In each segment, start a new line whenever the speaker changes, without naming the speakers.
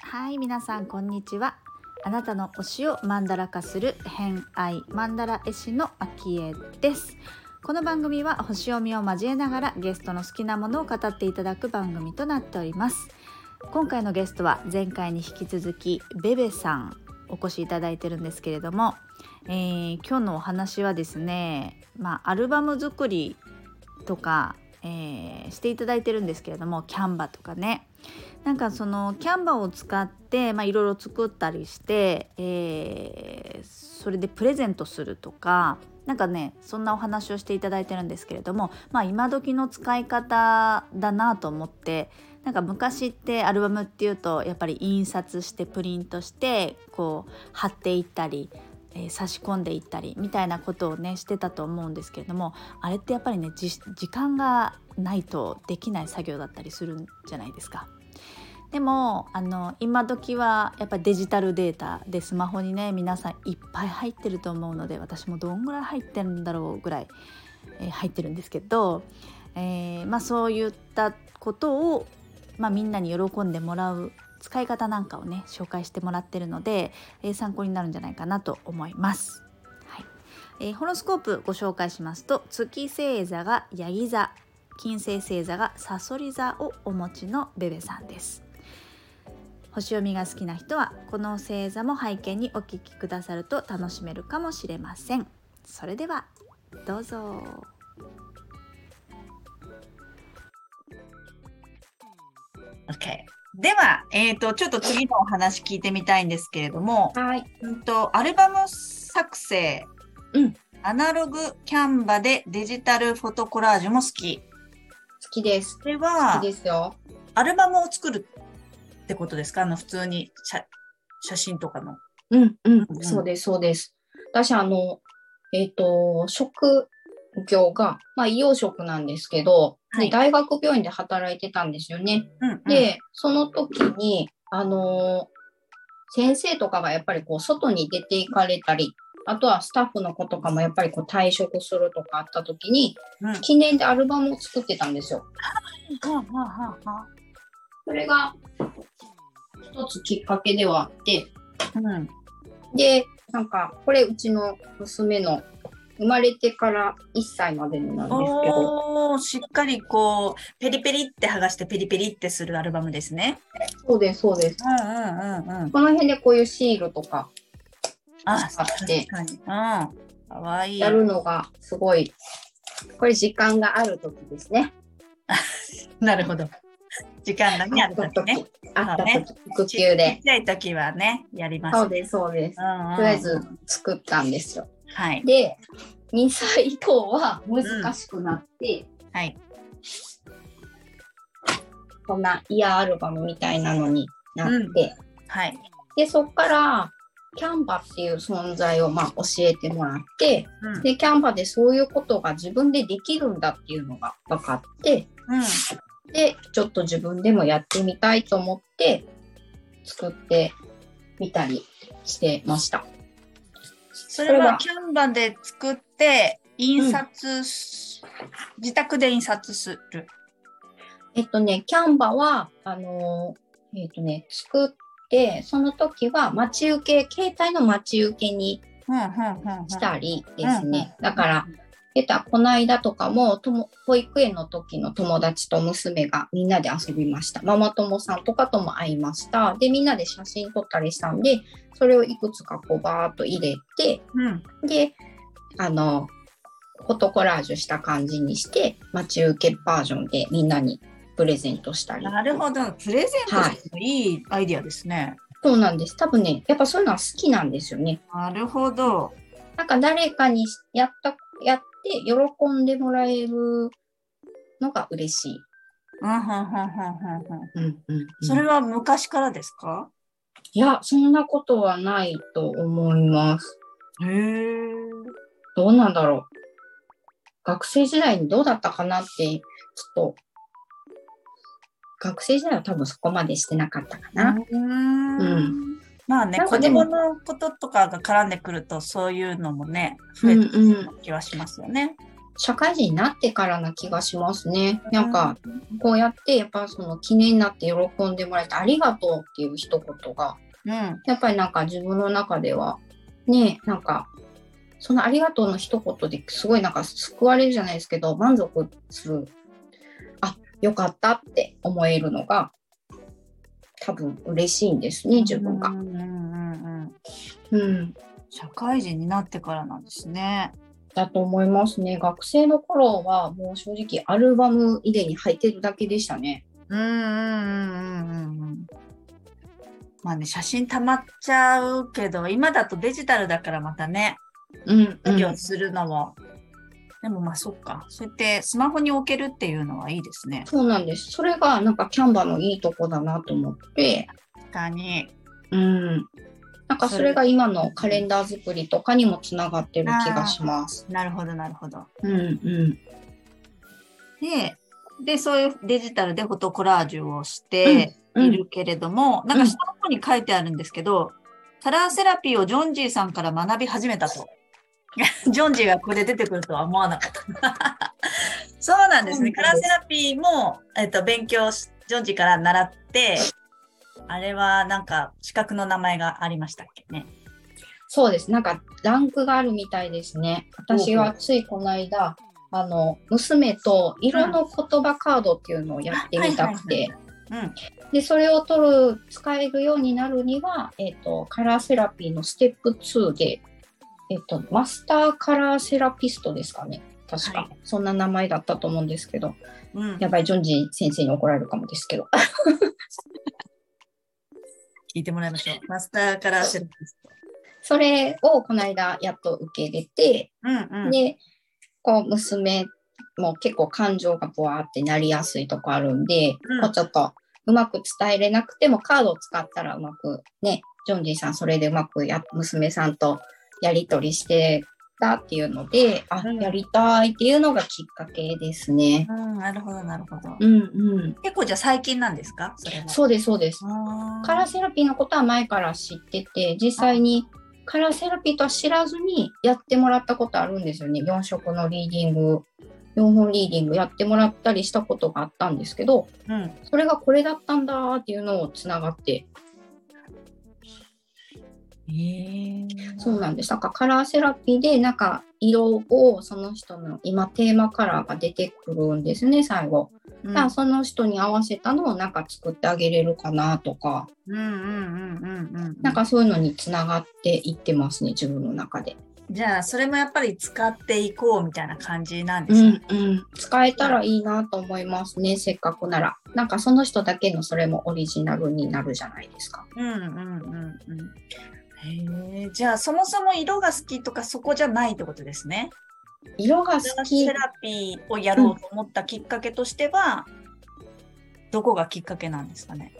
はい皆さんこんにちは。あなたの推しをマンダラ化する偏愛マンダラ絵師のアキエです。この番組は星読みを交えながらゲストの好きなものを語っていただく番組となっております。今回のゲストは前回に引き続きベベさん。お越しいただいてるんですけれども、えー今日のお話はですねまあアルバム作りとか、えーしていただいてるんですけれどもキャンバとかね。なんかそのキャンバを使っていろいろ作ったりして、えーそれでプレゼントするとかなんかねそんなお話をしていただいてるんですけれどもまあ今時の使い方だなと思ってなんか昔ってアルバムっていうとやっぱり印刷してプリントしてこう貼っていったり、えー差し込んでいったりみたいなことをねしてたと思うんですけれどもあれってやっぱりね時間がないとできない作業だったりするんじゃないですか。でもあの今時はやっぱりデジタルデータでスマホにね皆さんいっぱい入ってると思うので私もどんぐらい入ってるんだろうぐらい、えー入ってるんですけど、えーまあ、そういったことを、まあ、みんなに喜んでもらう使い方なんかをね紹介してもらってるので、えー参考になるんじゃないかなと思います。はいえーホロスコープご紹介しますと月星座がヤギ座金星星座がサソリ座をお持ちのベベさんです。星読みが好きな人はこの星座も背景にお聞きくださると楽しめるかもしれませんそれではどうぞ
OK。では、えっ、と、ちょっと次のお話聞いてみたいんですけれども、
はい。
うんと、アルバム作成、
うん
アナログキャンバでデジタルフォトコラージュも好き。
好きです。
これ
好
は
き、ですよ。
アルバムを作るってことですか？あの、普通に写写真とかの。
うん、うん
う、ん
そうです、そうです。私、あの、えっ、と、職業が、まあ、医養職なんですけど、
はい
で大学病院で働いてたんですよね。
うん、うん、
で、その時に、あの先生とかがやっぱりこう、外に出て行かれたり、あとはスタッフの子とかもやっぱりこう退職するとかあった時に、
うん、
記念でアルバムを作ってたんですよ。それが一つきっかけではあって、
あうん。
で、なんか、これうちの娘の生まれてから1歳までなんですけど、
しっかりこう、ペリペリって剥がしてペリペリってするアルバムですね。
そうです、そうです。
うんうんうんうん。
この辺でこういうシールとか
あ、
使って
確かに。うん。かわいい。
やるのがすごい、これ時間がある時ですね。
なるほほど。時間がね、あるときね。
あった時、育
ち
休で
ちっ。ちゃいときはね、やります。
そうです、そうです。
うんうん
とりあえず作ったんですよ。
はい。
で、2歳以降は難しくなって、
はい。
こんなイヤーアルバムみたいなのになって、
はい。
で、そこから、キャンバっていう存在をまあ教えてもらって、
うん。
で、キャンバでそういうことが自分でできるんだっていうのが分かって、
うん。
で、ちょっと自分でもやってみたいと思って、作ってみたりしてました。
それはキャンバで作って、印刷す、自宅で印刷する。
えっとね、キャンバは、あのーえっとね、作って、その時は待ち受け、携帯の待ち受けに
うん、うん、うんうん。
したりですね。
うん
だから、出たこの間とかもとも保育園の時の友達と娘がみんなで遊びました。ママ友さんとかとも会いました。で、みんなで写真撮ったりしたんで、それをいくつかこうバーっと入れて、
うん。
で、あの、フォトコラージュした感じにして、待ち受けバージョンでみんなにプレゼントしたり。
なるほど。プレゼントもいいアイディアですね。
そうなんです。多分ね、やっぱそういうのは好きなんですよね。
なるほど。
なんか誰かにやった、やって喜んでもらえるのが嬉しい。
うん、うん、うん、うん、うん。
うんうん
それは昔からですか？
いや、そんなことはないと思います。
へえ。
どうなんだろう。学生時代にどうだったかなって、ちょっと、学生時代は多分そこまでしてなかったかな。
うん。まあね、子供のこととかが絡んでくると、そういうのもね、増
うん
えて。る気はしますよね。
社会人になってからな気がしますね。なんか、こうやって、やっぱその記念になって喜んでもらえてありがとうっていう一言が、
うん、
やっぱりなんか自分の中では、ね、なんか、そのありがとうの一言ですごいなんか救われるじゃないですけど、満足する。あ、よかったって思えるのが、多分嬉しいんですね、自分が
う。んうんうんうん
うん。
社会人になってからなんですね。
だと思いますね。学生の頃はもう正直アルバム入れに入ってるだけでしたね。
うんうんうんうんうんうん。まあね、写真溜まっちゃうけど、今だとデジタルだからまたね、
うん、うん。
するのも。でもまあそっか。そうやってスマホに置けるっていうのはいいですね。
そうなんです。それがなんかキャンバのいいとこだなと思って、
確かに。
うん。なんかそれが今のカレンダー作りとかにもつながってる気がします。
なるほどなるほど。
うんうん。
で、で、そういうデジタルでフォトコラージュをして
うん
いるけれども、なんか下の方に書いてあるんですけど、カラーセラピーをジョンジーさんから学び始めたと。ジョンジーがここで出てくるとは思わなかった。そうなんですね。カラーセラピーも、えっと、勉強し、ジョンジーから習って、あれはなんか資格の名前がありましたっけね。
そうです。なんかランクがあるみたいですね。私はついこの間、あの、娘と色の言葉カードっていうのをやってみたくて、
うん。
で、それを取る、使えるようになるには、えっ、と、カラーセラピーのステップ2で、えっ、と、マスターカラーセラピストですかね。確か、
はい
そんな名前だったと思うんですけど、
うん。
やばい、ジョンジー先生に怒られるかもですけど。
聞いてもらいましょう。マスターカラーセラピスト。
それをこの間やっと受け入れて、
うんうん。
で、こう、娘も結構感情がボワーってなりやすいとこあるんで、
うん
こうちょっとうまく伝えれなくてもカードを使ったらうまくね、ジョンジーさんそれでうまくや娘さんとやり取りしてたっていうので、あ、
うん
やりたいっていうのがきっかけですね。
うん、なるほど、なるほど。
うんうん。
結構じゃあ最近なんですか？それは。
そうです、そうです。カラーセラピーのことは前から知ってて、実際にカラーセラピーとは知らずにやってもらったことあるんですよね。4色のリーディング、4本リーディングやってもらったりしたことがあったんですけど、
うん。
それがこれだったんだっていうのをつながって、
えー、
そうなんです。なんかカラーセラピーで、なんか色をその人の今テーマカラーが出てくるんですね、最後。
うん
だからその人に合わせたのをなんか作ってあげれるかなとか。なんかそういうのにつながっていってますね、自分の中で。
じゃあ、それもやっぱり使っていこうみたいな感じなんで
う
すね。
んうん、使えたらいいなと思いますね、せっかくなら。なんかその人だけのそれもオリジナルになるじゃないですか。
うんうんうんうん。へえ、じゃあそもそも色が好きとかそこじゃないってことですね。
色が好き
セ。ラピーをやろうと思ったきっかけとしては、どこがきっかけなんですかね？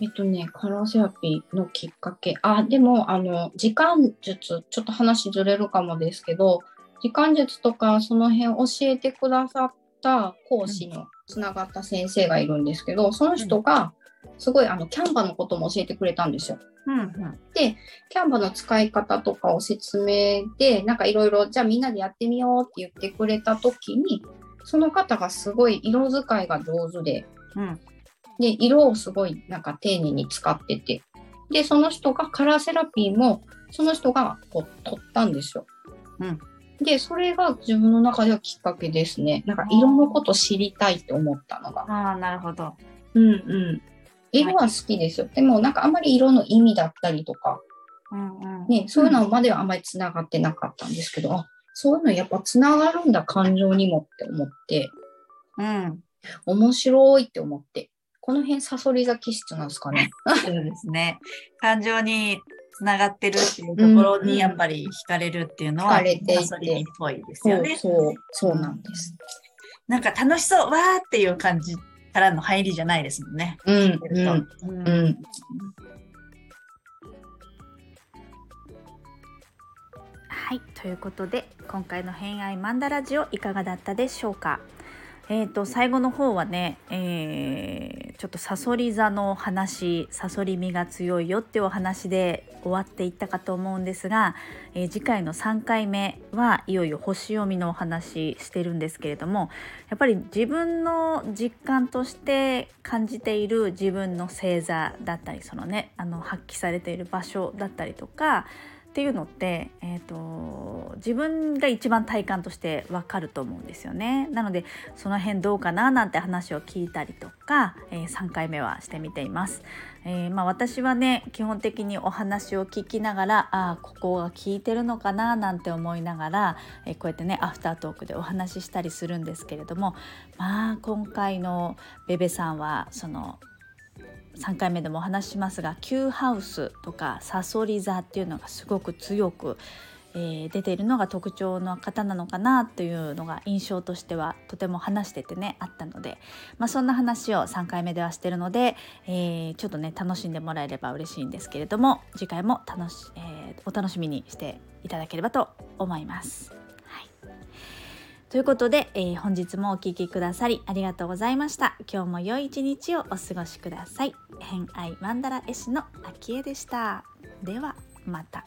えっとね、カラーセラピーのきっかけ。あ、でも、あの、時間術、ちょっと話ずれるかもですけど、時間術とかその辺教えてくださった講師のつながった先生がいるんですけど、その人が、すごいあのキャンバのことも教えてくれたんですよ。
うんうん。
キャンバの使い方とかを説明で、なんかいろいろ、じゃあみんなでやってみようって言ってくれた時に、その方がすごい色使いが上手で、
うん
で、色をすごいなんか丁寧に使ってて、で、その人がカラーセラピーも、その人がこう取ったんですよ。
うん
で、それが自分の中ではきっかけですね。なんか色のこと知りたいって思ったのが。
ああ、なるほど。
うんうん。色は好きですよ。でもなんかあんまり色の意味だったりとか、
うんうん。
ね、そういうのまではあんまりつながってなかったんですけど、あそういうのやっぱつながるんだ、感情にもって思って、
うん。
面白いって思って、この辺サソリ座気質なんですかね。
そうですね。感情につながってるっていうところ
うんうん
にやっぱり惹かれるっていうのは、
惹かれていて
サソリっぽいです
そう
よね。
そう、そうなんです。
なんか楽しそう、わーっていう感じからの入りじゃないですもんね。
うん、
うん
うん、うん。
はい、ということで今回の偏愛マンダラジオいかがだったでしょうか？えー、と最後の方はね、えー、ちょっとさそり座の話さそり身が強いよっていうお話で終わっていったかと思うんですが、えー、次回の3回目はいよいよ星読みのお話してるんですけれどもやっぱり自分の実感として感じている自分の星座だったりそのねあの発揮されている場所だったりとかっていうのって、えーと、自分が一番体感としてわかると思うんですよね。なのでその辺どうかななんて話を聞いたりとか、えー、3回目はしてみています。えー、まあ、私はね基本的にお話を聞きながらああここが聞いてるのかななんて思いながら、えー、こうやってねアフタートークでお話ししたりするんですけれどもまあ今回のベベさんはその3回目でもお話ししますが Q ハウスとかサソリ座っていうのがすごく強く、えー、出ているのが特徴の方なのかなというのが印象としてはとても話しててねあったので、まあ、そんな話を3回目ではしてるので、えー、ちょっとね楽しんでもらえれば嬉しいんですけれども次回も楽し、えー、お楽しみにしていただければと思います。ということで、えー、本日もお聴きくださりありがとうございました。今日も良い一日をお過ごしください。偏愛マンダラ絵師の秋江でした。ではまた。